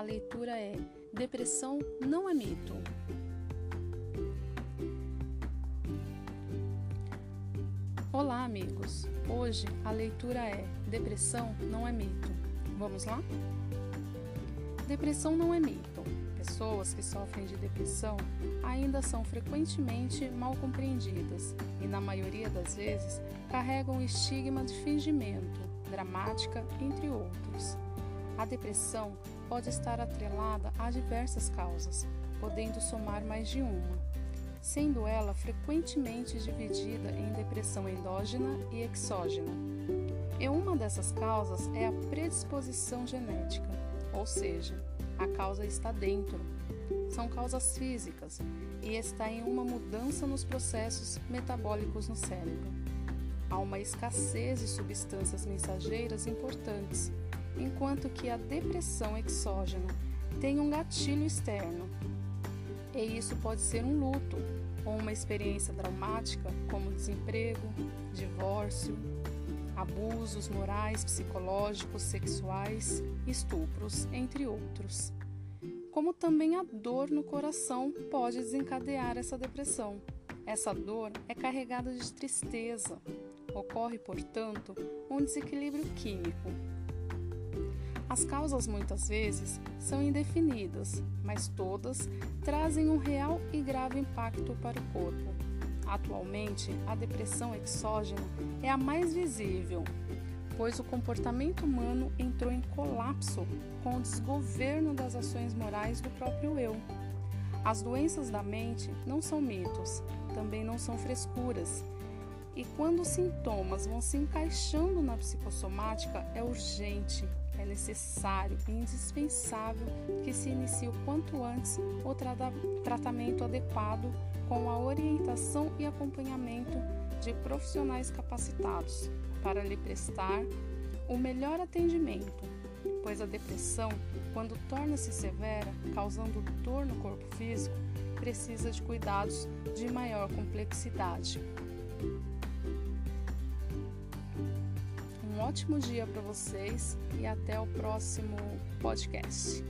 leitura é Depressão não é mito. Olá, amigos! Hoje a leitura é Depressão não é mito. Vamos lá? Depressão não é mito. Pessoas que sofrem de depressão ainda são frequentemente mal compreendidas e, na maioria das vezes, carregam estigma de fingimento, dramática, entre outros. A depressão pode estar atrelada a diversas causas, podendo somar mais de uma, sendo ela frequentemente dividida em depressão endógena e exógena. E uma dessas causas é a predisposição genética, ou seja, a causa está dentro. São causas físicas e está em uma mudança nos processos metabólicos no cérebro. Há uma escassez de substâncias mensageiras importantes, enquanto que a depressão exógena tem um gatilho externo. E isso pode ser um luto ou uma experiência traumática, como desemprego, divórcio, abusos morais, psicológicos, sexuais, estupros, entre outros. Como também a dor no coração pode desencadear essa depressão. Essa dor é carregada de tristeza. Ocorre, portanto, um desequilíbrio químico. As causas muitas vezes são indefinidas, mas todas trazem um real e grave impacto para o corpo. Atualmente, a depressão exógena é a mais visível, pois o comportamento humano entrou em colapso com o desgoverno das ações morais do próprio eu. As doenças da mente não são mitos, também não são frescuras. E quando os sintomas vão se encaixando na psicossomática, é urgente, é necessário e indispensável que se inicie o quanto antes o tra tratamento adequado com a orientação e acompanhamento de profissionais capacitados para lhe prestar o melhor atendimento, pois a depressão, quando torna-se severa, causando dor no corpo físico, precisa de cuidados de maior complexidade. Ótimo dia para vocês e até o próximo podcast.